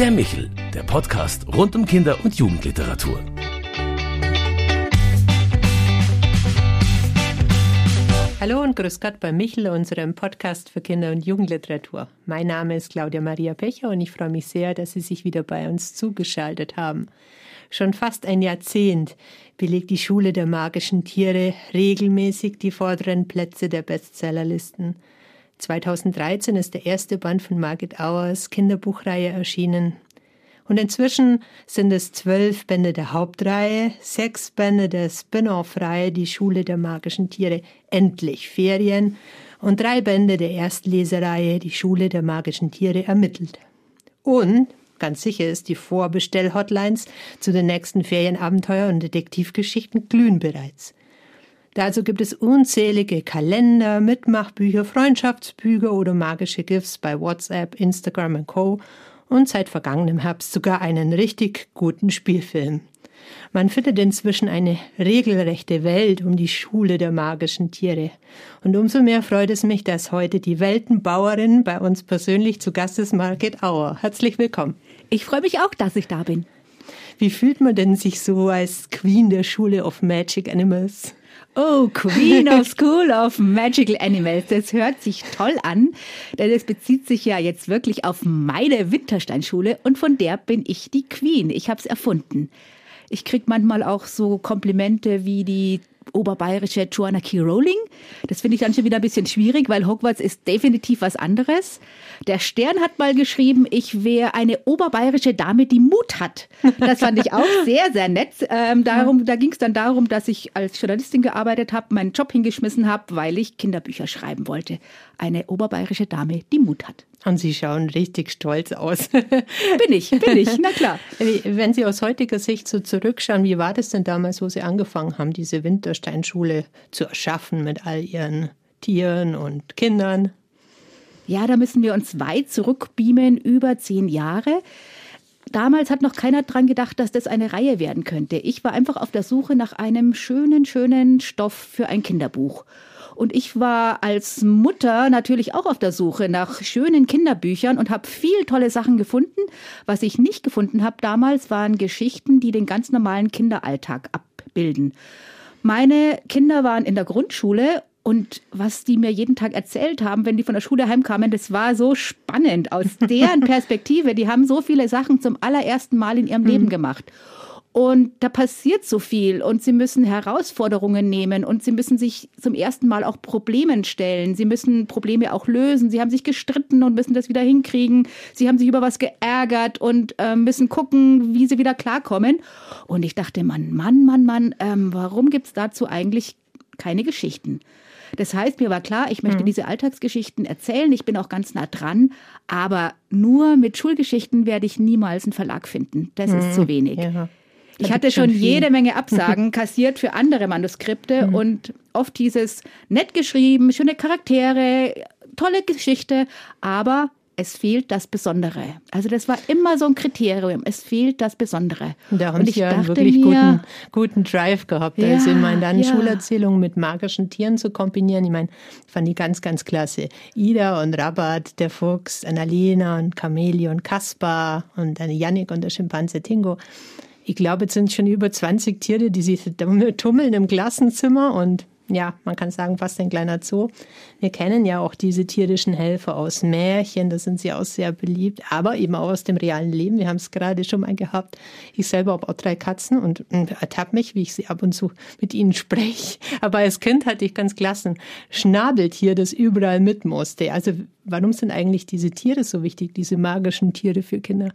Der Michel, der Podcast rund um Kinder- und Jugendliteratur. Hallo und grüß Gott bei Michel, unserem Podcast für Kinder- und Jugendliteratur. Mein Name ist Claudia Maria Pecher und ich freue mich sehr, dass Sie sich wieder bei uns zugeschaltet haben. Schon fast ein Jahrzehnt belegt die Schule der magischen Tiere regelmäßig die vorderen Plätze der Bestsellerlisten. 2013 ist der erste Band von Margit Auers Kinderbuchreihe erschienen. Und inzwischen sind es zwölf Bände der Hauptreihe, sechs Bände der Spin-off-Reihe Die Schule der magischen Tiere, endlich Ferien, und drei Bände der Erstlesereihe Die Schule der magischen Tiere ermittelt. Und ganz sicher ist, die Vorbestell-Hotlines zu den nächsten Ferienabenteuer und Detektivgeschichten glühen bereits. Dazu gibt es unzählige Kalender, Mitmachbücher, Freundschaftsbücher oder magische GIFs bei WhatsApp, Instagram und Co und seit vergangenem Herbst sogar einen richtig guten Spielfilm. Man findet inzwischen eine regelrechte Welt um die Schule der magischen Tiere. Und umso mehr freut es mich, dass heute die Weltenbauerin bei uns persönlich zu Gast ist, Margit Auer. Herzlich willkommen. Ich freue mich auch, dass ich da bin. Wie fühlt man denn sich so als Queen der Schule of Magic Animals? Oh, Queen of School of Magical Animals. Das hört sich toll an, denn es bezieht sich ja jetzt wirklich auf meine Wintersteinschule und von der bin ich die Queen. Ich habe es erfunden. Ich krieg manchmal auch so Komplimente wie die oberbayerische Joanna Key Rowling. Das finde ich dann schon wieder ein bisschen schwierig, weil Hogwarts ist definitiv was anderes. Der Stern hat mal geschrieben, ich wäre eine oberbayerische Dame, die Mut hat. Das fand ich auch sehr, sehr nett. Ähm, darum, da ging es dann darum, dass ich als Journalistin gearbeitet habe, meinen Job hingeschmissen habe, weil ich Kinderbücher schreiben wollte. Eine oberbayerische Dame, die Mut hat. Und Sie schauen richtig stolz aus. bin ich, bin ich, na klar. Wenn Sie aus heutiger Sicht so zurückschauen, wie war das denn damals, wo Sie angefangen haben, diese Wintersteinschule zu erschaffen mit all Ihren Tieren und Kindern? Ja, da müssen wir uns weit zurückbeamen, über zehn Jahre. Damals hat noch keiner dran gedacht, dass das eine Reihe werden könnte. Ich war einfach auf der Suche nach einem schönen, schönen Stoff für ein Kinderbuch. Und ich war als Mutter natürlich auch auf der Suche nach schönen Kinderbüchern und habe viel tolle Sachen gefunden. Was ich nicht gefunden habe damals, waren Geschichten, die den ganz normalen Kinderalltag abbilden. Meine Kinder waren in der Grundschule und was die mir jeden Tag erzählt haben, wenn die von der Schule heimkamen, das war so spannend aus deren Perspektive. Die haben so viele Sachen zum allerersten Mal in ihrem Leben mhm. gemacht. Und da passiert so viel und sie müssen Herausforderungen nehmen und sie müssen sich zum ersten Mal auch Problemen stellen. Sie müssen Probleme auch lösen. Sie haben sich gestritten und müssen das wieder hinkriegen. Sie haben sich über was geärgert und äh, müssen gucken, wie sie wieder klarkommen. Und ich dachte, Mann, Mann, Mann, Mann, ähm, warum gibt's dazu eigentlich keine Geschichten? Das heißt, mir war klar, ich möchte mhm. diese Alltagsgeschichten erzählen. Ich bin auch ganz nah dran. Aber nur mit Schulgeschichten werde ich niemals einen Verlag finden. Das mhm. ist zu wenig. Ja. Ich hatte schon jede Menge Absagen kassiert für andere Manuskripte mhm. und oft hieß es nett geschrieben, schöne Charaktere, tolle Geschichte, aber es fehlt das Besondere. Also das war immer so ein Kriterium. Es fehlt das Besondere. Und da haben Sie ja einen wirklich mir, guten, guten Drive gehabt. Ja, also in meinen ja. Schulerzählungen mit magischen Tieren zu kombinieren. Ich meine, fand die ganz, ganz klasse. Ida und Rabat, der Fuchs, Annalena und Camelie und Kaspar und eine Yannick und der Schimpanse Tingo ich glaube, es sind schon über 20 Tiere, die sich tummeln im Klassenzimmer und ja, man kann sagen, fast ein kleiner Zoo. Wir kennen ja auch diese tierischen Helfer aus Märchen, da sind sie auch sehr beliebt, aber eben auch aus dem realen Leben. Wir haben es gerade schon mal gehabt. Ich selber habe auch drei Katzen und ertappe mich, wie ich sie ab und zu mit ihnen spreche. Aber als Kind hatte ich ganz klassen Schnabeltier, das überall mit musste. Also warum sind eigentlich diese Tiere so wichtig, diese magischen Tiere für Kinder?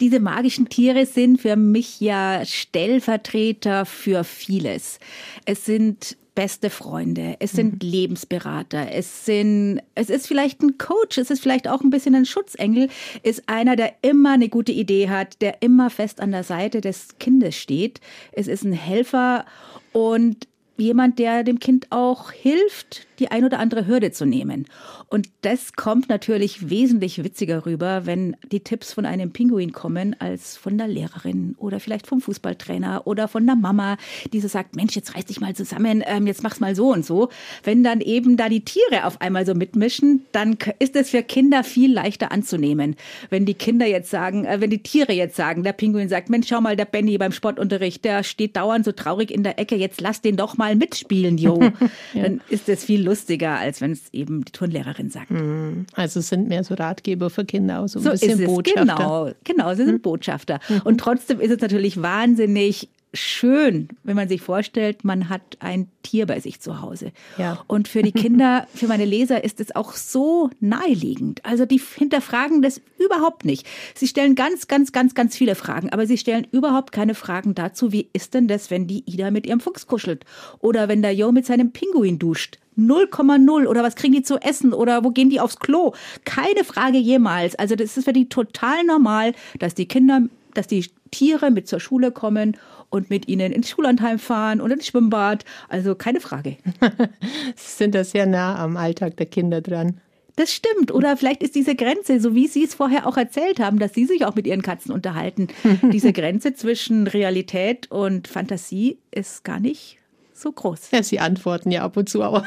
Diese magischen Tiere sind für mich ja Stellvertreter für vieles. Es sind beste Freunde, es sind mhm. Lebensberater, es sind, es ist vielleicht ein Coach, es ist vielleicht auch ein bisschen ein Schutzengel, ist einer, der immer eine gute Idee hat, der immer fest an der Seite des Kindes steht. Es ist ein Helfer und jemand, der dem Kind auch hilft, die ein oder andere Hürde zu nehmen. Und das kommt natürlich wesentlich witziger rüber, wenn die Tipps von einem Pinguin kommen, als von der Lehrerin oder vielleicht vom Fußballtrainer oder von der Mama, die so sagt, Mensch, jetzt reiß dich mal zusammen, ähm, jetzt mach's mal so und so. Wenn dann eben da die Tiere auf einmal so mitmischen, dann ist es für Kinder viel leichter anzunehmen. Wenn die Kinder jetzt sagen, äh, wenn die Tiere jetzt sagen, der Pinguin sagt, Mensch, schau mal, der Benny beim Sportunterricht, der steht dauernd so traurig in der Ecke, jetzt lass den doch mal mitspielen, jo. ja. Dann ist es viel lustiger, als wenn es eben die Turnlehrerin sagt. Mhm. Also es sind mehr so Ratgeber für Kinder, auch so ein so bisschen ist es. Botschafter. Genau, genau, sie sind mhm. Botschafter. Und trotzdem ist es natürlich wahnsinnig schön, wenn man sich vorstellt, man hat ein Tier bei sich zu Hause. Ja. Und für die Kinder, für meine Leser ist es auch so naheliegend. Also die hinterfragen das überhaupt nicht. Sie stellen ganz, ganz, ganz, ganz viele Fragen, aber sie stellen überhaupt keine Fragen dazu, wie ist denn das, wenn die Ida mit ihrem Fuchs kuschelt? Oder wenn der Jo mit seinem Pinguin duscht? 0,0 oder was kriegen die zu essen oder wo gehen die aufs Klo? Keine Frage jemals. Also das ist für die total normal, dass die Kinder, dass die Tiere mit zur Schule kommen und mit ihnen ins Schullandheim fahren und ins Schwimmbad. Also keine Frage. Sie sind da sehr nah am Alltag der Kinder dran. Das stimmt. Oder vielleicht ist diese Grenze, so wie Sie es vorher auch erzählt haben, dass Sie sich auch mit Ihren Katzen unterhalten, diese Grenze zwischen Realität und Fantasie ist gar nicht so groß. Ja, sie antworten ja ab und zu auch.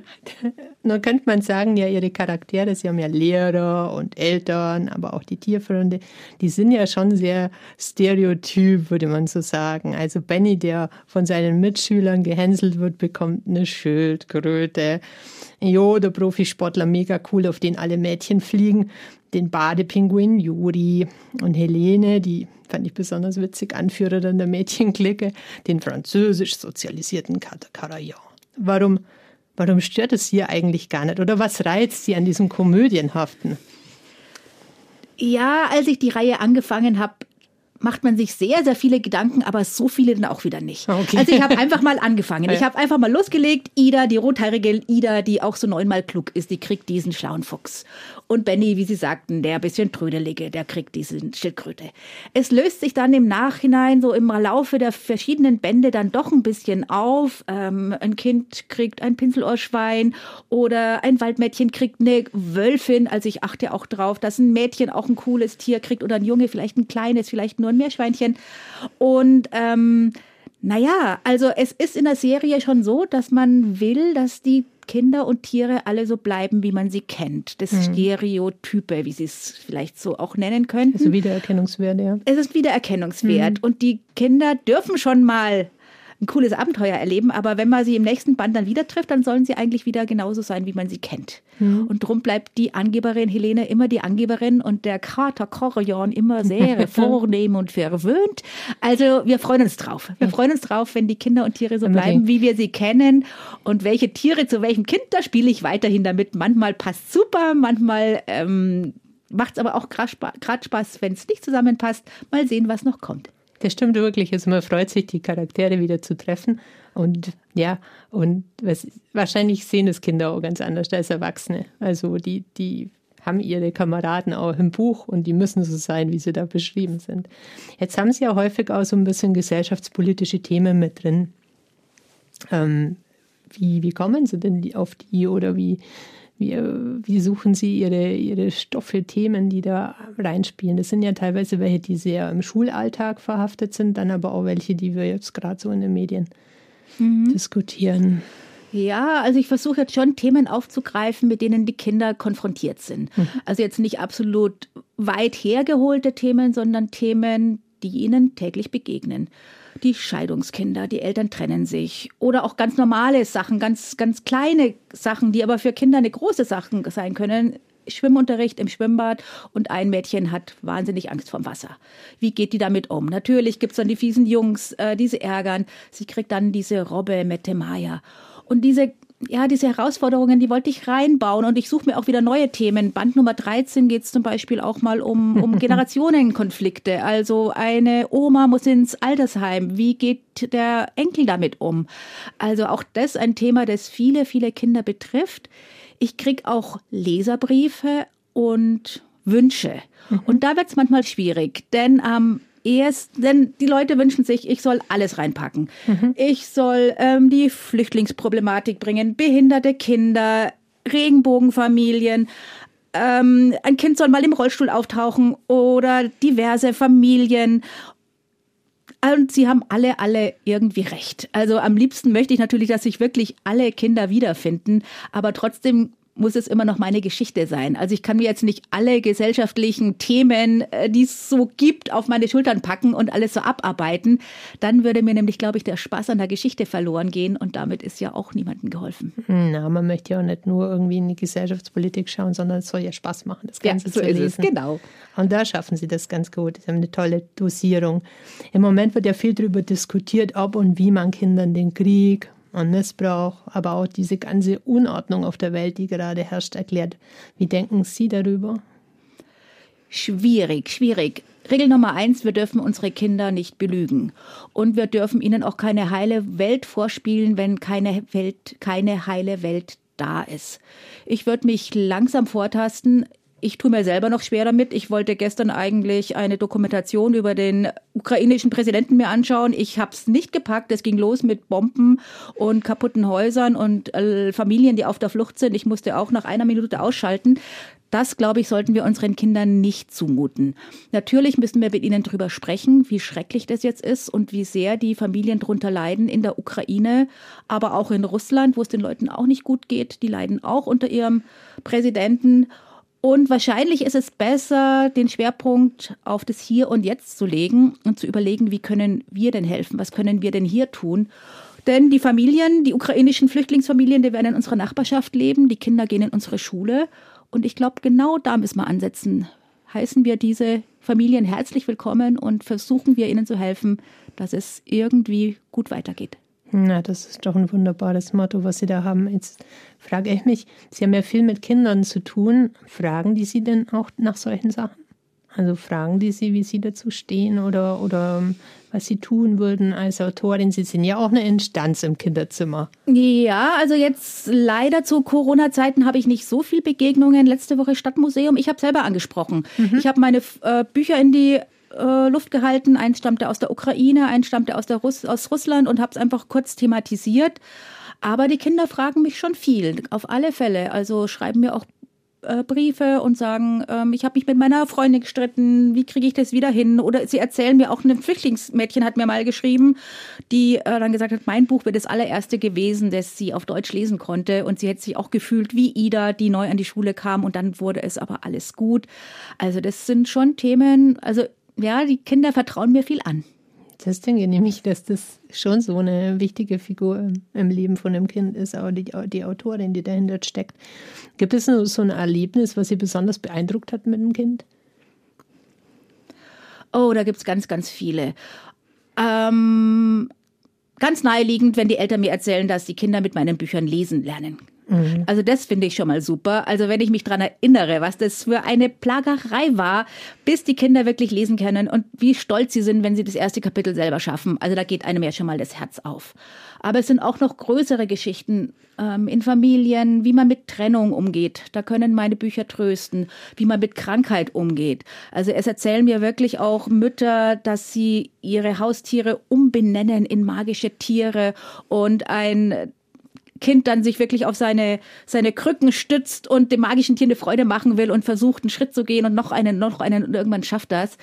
Nun könnte man sagen, ja, ihre Charaktere, sie haben ja Lehrer und Eltern, aber auch die Tierfreunde, die sind ja schon sehr stereotyp, würde man so sagen. Also Benny, der von seinen Mitschülern gehänselt wird, bekommt eine Schildkröte. Jo, der Profisportler, mega cool, auf den alle Mädchen fliegen. Den Badepinguin Juri und Helene, die fand ich besonders witzig, Anführerin der Mädchenklicke, den französisch sozialisierten Karajan. Warum, warum stört es Sie eigentlich gar nicht? Oder was reizt Sie an diesem Komödienhaften? Ja, als ich die Reihe angefangen habe, macht man sich sehr, sehr viele Gedanken, aber so viele dann auch wieder nicht. Okay. Also ich habe einfach mal angefangen. Ich habe einfach mal losgelegt. Ida, die rothaarige Ida, die auch so neunmal klug ist, die kriegt diesen schlauen Fuchs. Und Benny, wie Sie sagten, der bisschen trödelige, der kriegt diesen Schildkröte. Es löst sich dann im Nachhinein so im Laufe der verschiedenen Bände dann doch ein bisschen auf. Ähm, ein Kind kriegt ein Pinselohrschwein oder ein Waldmädchen kriegt eine Wölfin. Also ich achte auch drauf, dass ein Mädchen auch ein cooles Tier kriegt oder ein Junge vielleicht ein kleines, vielleicht nur ein Meerschweinchen. Und ähm, naja, also es ist in der Serie schon so, dass man will, dass die Kinder und Tiere alle so bleiben, wie man sie kennt. Das mhm. Stereotype, wie sie es vielleicht so auch nennen könnten. Also Wiedererkennungswert, ja. Es ist Wiedererkennungswert. Mhm. Und die Kinder dürfen schon mal ein cooles Abenteuer erleben, aber wenn man sie im nächsten Band dann wieder trifft, dann sollen sie eigentlich wieder genauso sein, wie man sie kennt. Mhm. Und drum bleibt die Angeberin Helene immer die Angeberin und der Kater Corion immer sehr vornehm und verwöhnt. Also wir freuen uns drauf. Wir freuen uns drauf, wenn die Kinder und Tiere so bleiben, wie wir sie kennen. Und welche Tiere zu welchem Kind, da spiele ich weiterhin damit. Manchmal passt super, manchmal ähm, macht es aber auch gerade Spaß, wenn es nicht zusammenpasst. Mal sehen, was noch kommt. Das stimmt wirklich. Also man freut sich, die Charaktere wieder zu treffen. Und ja, und was, wahrscheinlich sehen das Kinder auch ganz anders als Erwachsene. Also die, die haben ihre Kameraden auch im Buch und die müssen so sein, wie sie da beschrieben sind. Jetzt haben sie ja häufig auch so ein bisschen gesellschaftspolitische Themen mit drin. Ähm, wie, wie kommen sie denn auf die oder wie, wie, wie suchen Sie Ihre, Ihre Stoffe, Themen, die da reinspielen? Das sind ja teilweise welche, die sehr im Schulalltag verhaftet sind, dann aber auch welche, die wir jetzt gerade so in den Medien mhm. diskutieren. Ja, also ich versuche jetzt schon Themen aufzugreifen, mit denen die Kinder konfrontiert sind. Mhm. Also jetzt nicht absolut weit hergeholte Themen, sondern Themen, die ihnen täglich begegnen die Scheidungskinder, die Eltern trennen sich oder auch ganz normale Sachen, ganz, ganz kleine Sachen, die aber für Kinder eine große Sache sein können. Schwimmunterricht im Schwimmbad und ein Mädchen hat wahnsinnig Angst vorm Wasser. Wie geht die damit um? Natürlich gibt's dann die fiesen Jungs, äh, die sie ärgern. Sie kriegt dann diese Robbe Mette Maya. Und diese ja, diese Herausforderungen, die wollte ich reinbauen und ich suche mir auch wieder neue Themen. Band Nummer 13 geht es zum Beispiel auch mal um, um Generationenkonflikte. Also eine Oma muss ins Altersheim. Wie geht der Enkel damit um? Also auch das ein Thema, das viele, viele Kinder betrifft. Ich krieg auch Leserbriefe und Wünsche. Mhm. Und da wird es manchmal schwierig, denn ähm, erst, denn die Leute wünschen sich, ich soll alles reinpacken. Mhm. Ich soll ähm, die Flüchtlingsproblematik bringen, behinderte Kinder, Regenbogenfamilien. Ähm, ein Kind soll mal im Rollstuhl auftauchen oder diverse Familien. Und sie haben alle, alle irgendwie recht. Also am liebsten möchte ich natürlich, dass sich wirklich alle Kinder wiederfinden. Aber trotzdem muss es immer noch meine Geschichte sein. Also ich kann mir jetzt nicht alle gesellschaftlichen Themen, äh, die es so gibt, auf meine Schultern packen und alles so abarbeiten. Dann würde mir nämlich, glaube ich, der Spaß an der Geschichte verloren gehen und damit ist ja auch niemandem geholfen. Na, man möchte ja auch nicht nur irgendwie in die Gesellschaftspolitik schauen, sondern es soll ja Spaß machen, das Ganze ja, so zu lesen. Ist es, genau. Und da schaffen sie das ganz gut. Sie haben eine tolle Dosierung. Im Moment wird ja viel darüber diskutiert, ob und wie man Kindern den Krieg und Missbrauch, aber auch diese ganze Unordnung auf der Welt, die gerade herrscht, erklärt. Wie denken Sie darüber? Schwierig, schwierig. Regel Nummer eins, wir dürfen unsere Kinder nicht belügen. Und wir dürfen ihnen auch keine heile Welt vorspielen, wenn keine Welt, keine heile Welt da ist. Ich würde mich langsam vortasten ich tue mir selber noch schwer damit. Ich wollte gestern eigentlich eine Dokumentation über den ukrainischen Präsidenten mir anschauen. Ich habe es nicht gepackt. Es ging los mit Bomben und kaputten Häusern und äh, Familien, die auf der Flucht sind. Ich musste auch nach einer Minute ausschalten. Das, glaube ich, sollten wir unseren Kindern nicht zumuten. Natürlich müssen wir mit ihnen darüber sprechen, wie schrecklich das jetzt ist und wie sehr die Familien darunter leiden in der Ukraine, aber auch in Russland, wo es den Leuten auch nicht gut geht. Die leiden auch unter ihrem Präsidenten. Und wahrscheinlich ist es besser, den Schwerpunkt auf das Hier und Jetzt zu legen und zu überlegen, wie können wir denn helfen? Was können wir denn hier tun? Denn die Familien, die ukrainischen Flüchtlingsfamilien, die werden in unserer Nachbarschaft leben, die Kinder gehen in unsere Schule. Und ich glaube, genau da müssen wir ansetzen. Heißen wir diese Familien herzlich willkommen und versuchen wir ihnen zu helfen, dass es irgendwie gut weitergeht. Na, das ist doch ein wunderbares Motto, was Sie da haben. Jetzt frage ich mich, Sie haben ja viel mit Kindern zu tun. Fragen die Sie denn auch nach solchen Sachen? Also fragen die Sie, wie Sie dazu stehen oder, oder ähm, was Sie tun würden als Autorin? Sie sind ja auch eine Instanz im Kinderzimmer. Ja, also jetzt leider zu Corona-Zeiten habe ich nicht so viel Begegnungen. Letzte Woche Stadtmuseum, ich habe selber angesprochen. Mhm. Ich habe meine äh, Bücher in die äh, Luft gehalten. Eins stammte aus der Ukraine, eins stammte aus, der Russ aus Russland und habe es einfach kurz thematisiert. Aber die Kinder fragen mich schon viel, auf alle Fälle. Also schreiben mir auch äh, Briefe und sagen, ähm, ich habe mich mit meiner Freundin gestritten, wie kriege ich das wieder hin? Oder sie erzählen mir auch, ein Flüchtlingsmädchen hat mir mal geschrieben, die äh, dann gesagt hat, mein Buch wäre das allererste gewesen, das sie auf Deutsch lesen konnte. Und sie hätte sich auch gefühlt wie Ida, die neu an die Schule kam und dann wurde es aber alles gut. Also das sind schon Themen, also ja, die Kinder vertrauen mir viel an. Das denke ich nämlich, dass das schon so eine wichtige Figur im Leben von einem Kind ist, aber die, die Autorin, die dahinter steckt. Gibt es so ein Erlebnis, was Sie besonders beeindruckt hat mit dem Kind? Oh, da gibt es ganz, ganz viele. Ähm, ganz naheliegend, wenn die Eltern mir erzählen, dass die Kinder mit meinen Büchern lesen lernen. Mhm. Also das finde ich schon mal super. Also wenn ich mich daran erinnere, was das für eine Plagerei war, bis die Kinder wirklich lesen können und wie stolz sie sind, wenn sie das erste Kapitel selber schaffen. Also da geht einem ja schon mal das Herz auf. Aber es sind auch noch größere Geschichten ähm, in Familien, wie man mit Trennung umgeht. Da können meine Bücher trösten, wie man mit Krankheit umgeht. Also es erzählen mir wirklich auch Mütter, dass sie ihre Haustiere umbenennen in magische Tiere und ein Kind dann sich wirklich auf seine, seine Krücken stützt und dem magischen Tier eine Freude machen will und versucht, einen Schritt zu gehen und noch einen, noch einen und irgendwann schafft das.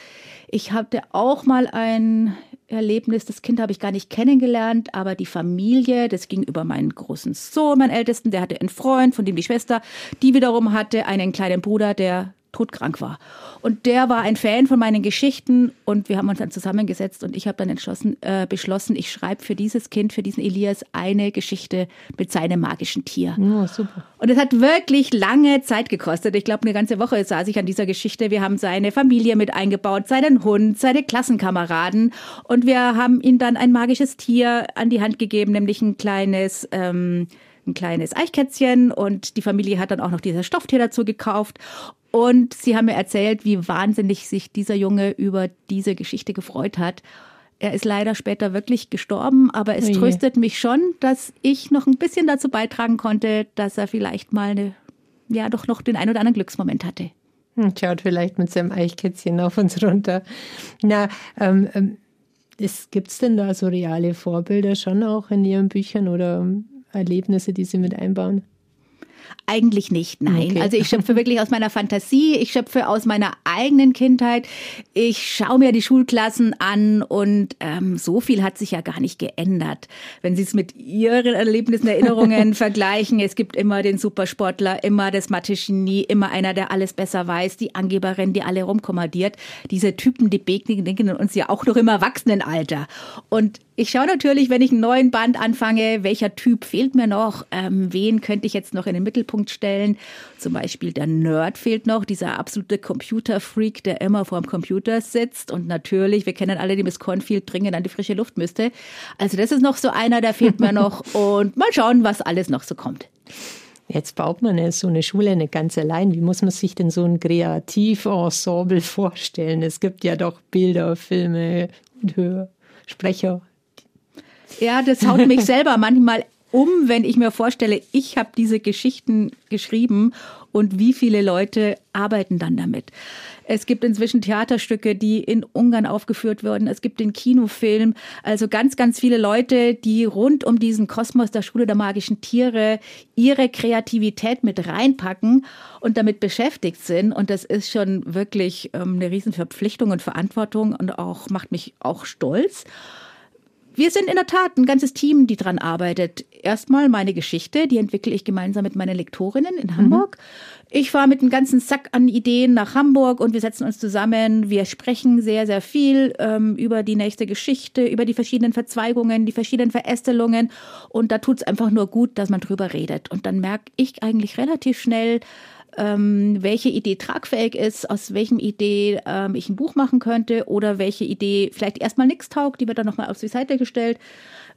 Ich hatte auch mal ein Erlebnis, das Kind habe ich gar nicht kennengelernt, aber die Familie, das ging über meinen großen Sohn, meinen Ältesten, der hatte einen Freund, von dem die Schwester, die wiederum hatte einen kleinen Bruder, der todkrank war. Und der war ein Fan von meinen Geschichten und wir haben uns dann zusammengesetzt und ich habe dann entschlossen, äh, beschlossen, ich schreibe für dieses Kind, für diesen Elias eine Geschichte mit seinem magischen Tier. Oh, super. Und es hat wirklich lange Zeit gekostet. Ich glaube, eine ganze Woche saß ich an dieser Geschichte. Wir haben seine Familie mit eingebaut, seinen Hund, seine Klassenkameraden und wir haben ihm dann ein magisches Tier an die Hand gegeben, nämlich ein kleines ähm, ein kleines Eichkätzchen und die Familie hat dann auch noch dieses Stofftier dazu gekauft und sie haben mir erzählt, wie wahnsinnig sich dieser Junge über diese Geschichte gefreut hat. Er ist leider später wirklich gestorben, aber es Oje. tröstet mich schon, dass ich noch ein bisschen dazu beitragen konnte, dass er vielleicht mal eine, ja, doch noch den ein oder anderen Glücksmoment hatte. Hm, schaut vielleicht mit seinem Eichkätzchen auf uns runter. Na, ähm, ähm, gibt es denn da so reale Vorbilder schon auch in Ihren Büchern oder Erlebnisse, die Sie mit einbauen? Eigentlich nicht, nein. Okay. Also ich schöpfe wirklich aus meiner Fantasie, ich schöpfe aus meiner eigenen Kindheit. Ich schaue mir die Schulklassen an und ähm, so viel hat sich ja gar nicht geändert. Wenn Sie es mit Ihren Erlebnissen, Erinnerungen vergleichen, es gibt immer den Supersportler, immer das Mathe-Genie, immer einer, der alles besser weiß, die Angeberin, die alle rumkommandiert. Diese Typen, die begegnen uns ja auch noch im Erwachsenenalter. Und ich schaue natürlich, wenn ich einen neuen Band anfange, welcher Typ fehlt mir noch, ähm, wen könnte ich jetzt noch in den Mittelpunkt stellen. Zum Beispiel der Nerd fehlt noch, dieser absolute Computerfreak, der immer vorm Computer sitzt und natürlich, wir kennen alle die Miss Cornfield dringend an die frische Luft müsste. Also das ist noch so einer, der fehlt mir noch und mal schauen, was alles noch so kommt. Jetzt baut man so eine Schule nicht ganz allein. Wie muss man sich denn so ein Kreativensemble vorstellen? Es gibt ja doch Bilder, Filme und Hörsprecher. Ja, das haut mich selber manchmal um, wenn ich mir vorstelle, ich habe diese Geschichten geschrieben und wie viele Leute arbeiten dann damit. Es gibt inzwischen Theaterstücke, die in Ungarn aufgeführt wurden. Es gibt den Kinofilm. Also ganz, ganz viele Leute, die rund um diesen Kosmos der Schule der magischen Tiere ihre Kreativität mit reinpacken und damit beschäftigt sind. Und das ist schon wirklich ähm, eine Riesenverpflichtung und Verantwortung und auch macht mich auch stolz. Wir sind in der Tat ein ganzes Team, die dran arbeitet. Erstmal meine Geschichte, die entwickle ich gemeinsam mit meinen Lektorinnen in Hamburg. Mhm. Ich fahre mit einem ganzen Sack an Ideen nach Hamburg und wir setzen uns zusammen. Wir sprechen sehr, sehr viel ähm, über die nächste Geschichte, über die verschiedenen Verzweigungen, die verschiedenen Verästelungen. Und da tut es einfach nur gut, dass man drüber redet. Und dann merke ich eigentlich relativ schnell, ähm, welche Idee tragfähig ist, aus welchem Idee ähm, ich ein Buch machen könnte oder welche Idee vielleicht erstmal nichts taugt, die wird dann nochmal auf die Seite gestellt.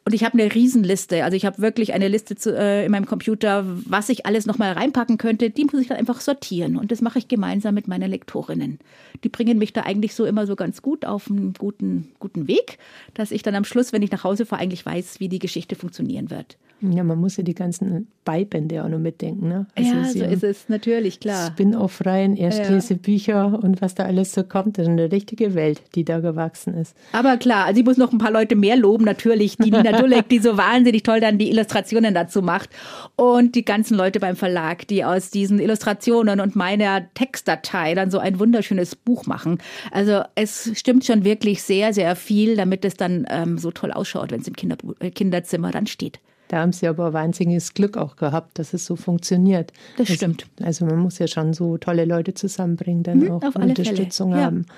Und ich habe eine Riesenliste. Also ich habe wirklich eine Liste zu, äh, in meinem Computer, was ich alles nochmal reinpacken könnte. Die muss ich dann einfach sortieren. Und das mache ich gemeinsam mit meinen Lektorinnen. Die bringen mich da eigentlich so immer so ganz gut auf einen guten, guten Weg, dass ich dann am Schluss, wenn ich nach Hause fahre, eigentlich weiß, wie die Geschichte funktionieren wird. Ja, man muss ja die ganzen Beibände auch noch mitdenken. Ne? Also ja, so ist es natürlich, klar. Spin-off-Reihen, Erstlesebücher ja. und was da alles so kommt. Das ist eine richtige Welt, die da gewachsen ist. Aber klar, also ich muss noch ein paar Leute mehr loben, natürlich. Die Nina Dulek, die so wahnsinnig toll dann die Illustrationen dazu macht. Und die ganzen Leute beim Verlag, die aus diesen Illustrationen und meiner Textdatei dann so ein wunderschönes Buch machen. Also es stimmt schon wirklich sehr, sehr viel, damit es dann ähm, so toll ausschaut, wenn es im Kinder äh, Kinderzimmer dann steht. Da haben sie aber wahnsinniges Glück auch gehabt, dass es so funktioniert. Das also, stimmt. Also man muss ja schon so tolle Leute zusammenbringen, dann mhm, auch Unterstützung Fälle. haben. Ja.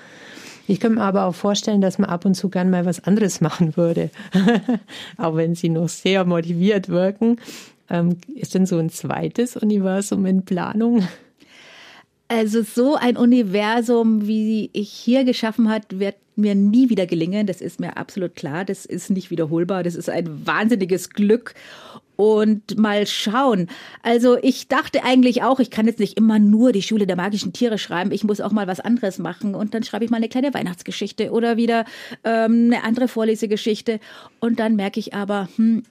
Ich kann mir aber auch vorstellen, dass man ab und zu gern mal was anderes machen würde. auch wenn sie noch sehr motiviert wirken. Ähm, ist denn so ein zweites Universum in Planung? Also so ein Universum, wie ich hier geschaffen hat, wird mir nie wieder gelingen. Das ist mir absolut klar. Das ist nicht wiederholbar. Das ist ein wahnsinniges Glück. Und mal schauen. Also ich dachte eigentlich auch, ich kann jetzt nicht immer nur die Schule der magischen Tiere schreiben. Ich muss auch mal was anderes machen. Und dann schreibe ich mal eine kleine Weihnachtsgeschichte oder wieder ähm, eine andere Vorlesegeschichte. Und dann merke ich aber, hm,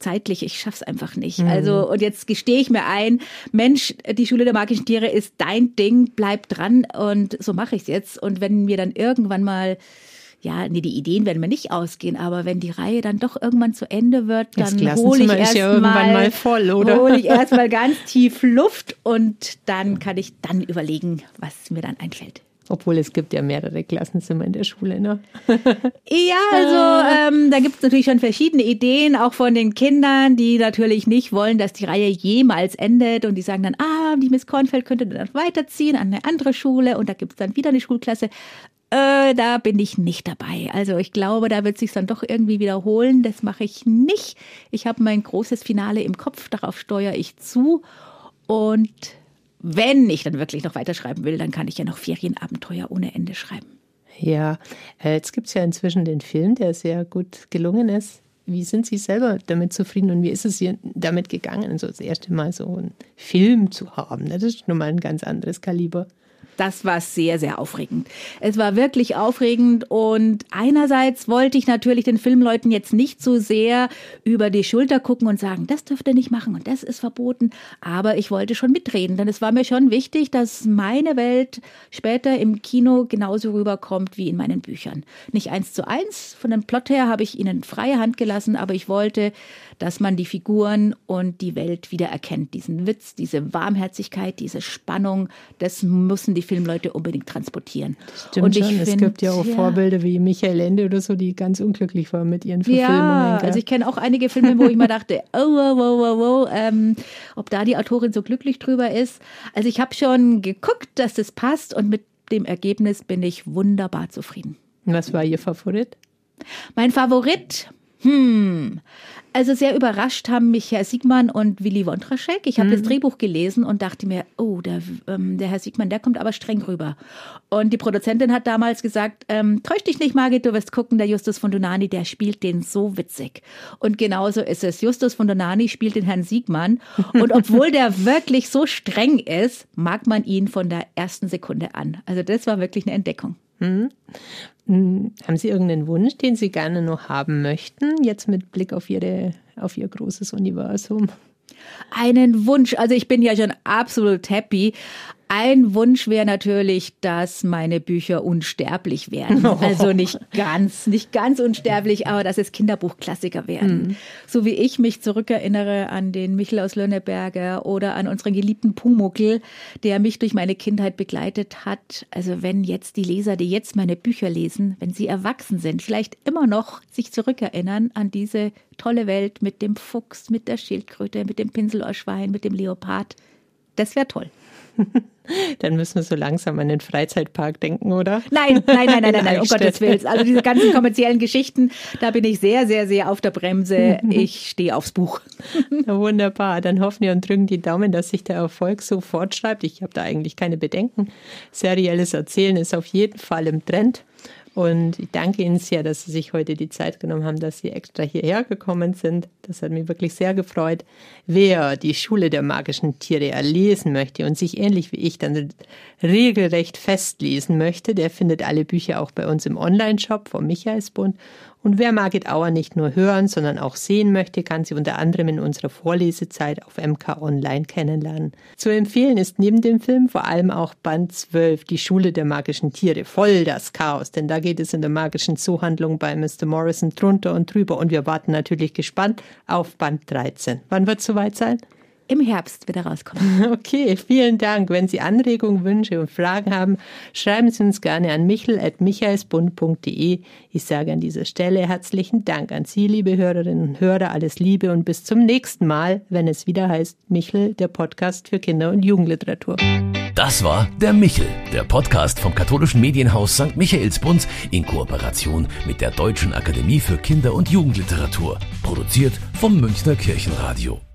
zeitlich, ich schaff's einfach nicht. Mhm. Also, und jetzt gestehe ich mir ein, Mensch, die Schule der magischen Tiere ist dein Ding, bleib dran und so mache ich's jetzt. Und wenn mir dann irgendwann mal ja, nee, die Ideen werden mir nicht ausgehen, aber wenn die Reihe dann doch irgendwann zu Ende wird, dann hole ich erst ja mal, mal voll, oder? Hole ich erstmal ganz tief Luft und dann kann ich dann überlegen, was mir dann einfällt. Obwohl es gibt ja mehrere Klassenzimmer in der Schule, ne? ja, also ähm, da gibt es natürlich schon verschiedene Ideen, auch von den Kindern, die natürlich nicht wollen, dass die Reihe jemals endet und die sagen dann, ah, die Miss Kornfeld könnte dann weiterziehen an eine andere Schule und da gibt es dann wieder eine Schulklasse. Äh, da bin ich nicht dabei. Also ich glaube, da wird sich dann doch irgendwie wiederholen. Das mache ich nicht. Ich habe mein großes Finale im Kopf, darauf steuere ich zu und wenn ich dann wirklich noch weiterschreiben will, dann kann ich ja noch Ferienabenteuer ohne Ende schreiben. Ja, äh, jetzt gibt es ja inzwischen den Film, der sehr gut gelungen ist. Wie sind Sie selber damit zufrieden und wie ist es Ihnen damit gegangen, so das erste Mal so einen Film zu haben? Das ist nun mal ein ganz anderes Kaliber. Das war sehr, sehr aufregend. Es war wirklich aufregend und einerseits wollte ich natürlich den Filmleuten jetzt nicht so sehr über die Schulter gucken und sagen, das dürft ihr nicht machen und das ist verboten, aber ich wollte schon mitreden, denn es war mir schon wichtig, dass meine Welt später im Kino genauso rüberkommt wie in meinen Büchern. Nicht eins zu eins, von dem Plot her habe ich ihnen freie Hand gelassen, aber ich wollte, dass man die Figuren und die Welt wieder erkennt. Diesen Witz, diese Warmherzigkeit, diese Spannung, das müssen die Filmleute unbedingt transportieren. Stimmt und schon. es gibt ja auch ja, Vorbilder wie Michael Ende oder so, die ganz unglücklich waren mit ihren Verfilmungen. Ja, also ich kenne auch einige Filme, wo ich mir dachte, oh, wow, wow, wow, wow, ähm, ob da die Autorin so glücklich drüber ist. Also ich habe schon geguckt, dass das passt und mit dem Ergebnis bin ich wunderbar zufrieden. Was war Ihr Favorit? Mein Favorit, hm, also sehr überrascht haben mich Herr Siegmann und Willy Wontraschek. Ich habe mhm. das Drehbuch gelesen und dachte mir, oh, der, ähm, der Herr Siegmann, der kommt aber streng rüber. Und die Produzentin hat damals gesagt, ähm, täusch dich nicht, Margit, du wirst gucken, der Justus von Donani, der spielt den so witzig. Und genauso ist es. Justus von Donani spielt den Herrn Siegmann. Und obwohl der wirklich so streng ist, mag man ihn von der ersten Sekunde an. Also das war wirklich eine Entdeckung. Mhm. Hm, haben Sie irgendeinen Wunsch, den Sie gerne noch haben möchten, jetzt mit Blick auf, Ihre, auf Ihr großes Universum? Einen Wunsch. Also ich bin ja schon absolut happy. Ein Wunsch wäre natürlich, dass meine Bücher unsterblich werden. Also nicht ganz, nicht ganz unsterblich, aber dass es Kinderbuchklassiker werden. Mhm. So wie ich mich zurückerinnere an den Michel aus Lönneberger oder an unseren geliebten Pumuckel, der mich durch meine Kindheit begleitet hat. Also wenn jetzt die Leser, die jetzt meine Bücher lesen, wenn sie erwachsen sind, vielleicht immer noch sich zurückerinnern an diese tolle Welt mit dem Fuchs, mit der Schildkröte, mit dem Pinselohrschwein, mit dem Leopard. Das wäre toll. Dann müssen wir so langsam an den Freizeitpark denken, oder? Nein, nein, nein, nein, nein, nein, um Gottes Willen. Also diese ganzen kommerziellen Geschichten, da bin ich sehr, sehr, sehr auf der Bremse. Ich stehe aufs Buch. Ja, wunderbar. Dann hoffen wir und drücken die Daumen, dass sich der Erfolg so fortschreibt. Ich habe da eigentlich keine Bedenken. Serielles Erzählen ist auf jeden Fall im Trend. Und ich danke Ihnen sehr, dass Sie sich heute die Zeit genommen haben, dass Sie extra hierher gekommen sind. Das hat mich wirklich sehr gefreut. Wer die Schule der magischen Tiere erlesen möchte und sich ähnlich wie ich dann regelrecht festlesen möchte, der findet alle Bücher auch bei uns im Online-Shop vom Michaelsbund. Und wer Margit Auer nicht nur hören, sondern auch sehen möchte, kann sie unter anderem in unserer Vorlesezeit auf MK Online kennenlernen. Zu empfehlen ist neben dem Film vor allem auch Band 12, die Schule der magischen Tiere, voll das Chaos, denn da geht es in der magischen Zoohandlung bei Mr. Morrison drunter und drüber und wir warten natürlich gespannt auf Band 13. Wann wird es soweit sein? Im Herbst wieder rauskommen. Okay, vielen Dank. Wenn Sie Anregungen, Wünsche und Fragen haben, schreiben Sie uns gerne an michel.michaelsbund.de. Ich sage an dieser Stelle herzlichen Dank an Sie, liebe Hörerinnen und Hörer. Alles Liebe und bis zum nächsten Mal, wenn es wieder heißt Michel, der Podcast für Kinder- und Jugendliteratur. Das war der Michel, der Podcast vom katholischen Medienhaus St. Michaelsbund in Kooperation mit der Deutschen Akademie für Kinder- und Jugendliteratur. Produziert vom Münchner Kirchenradio.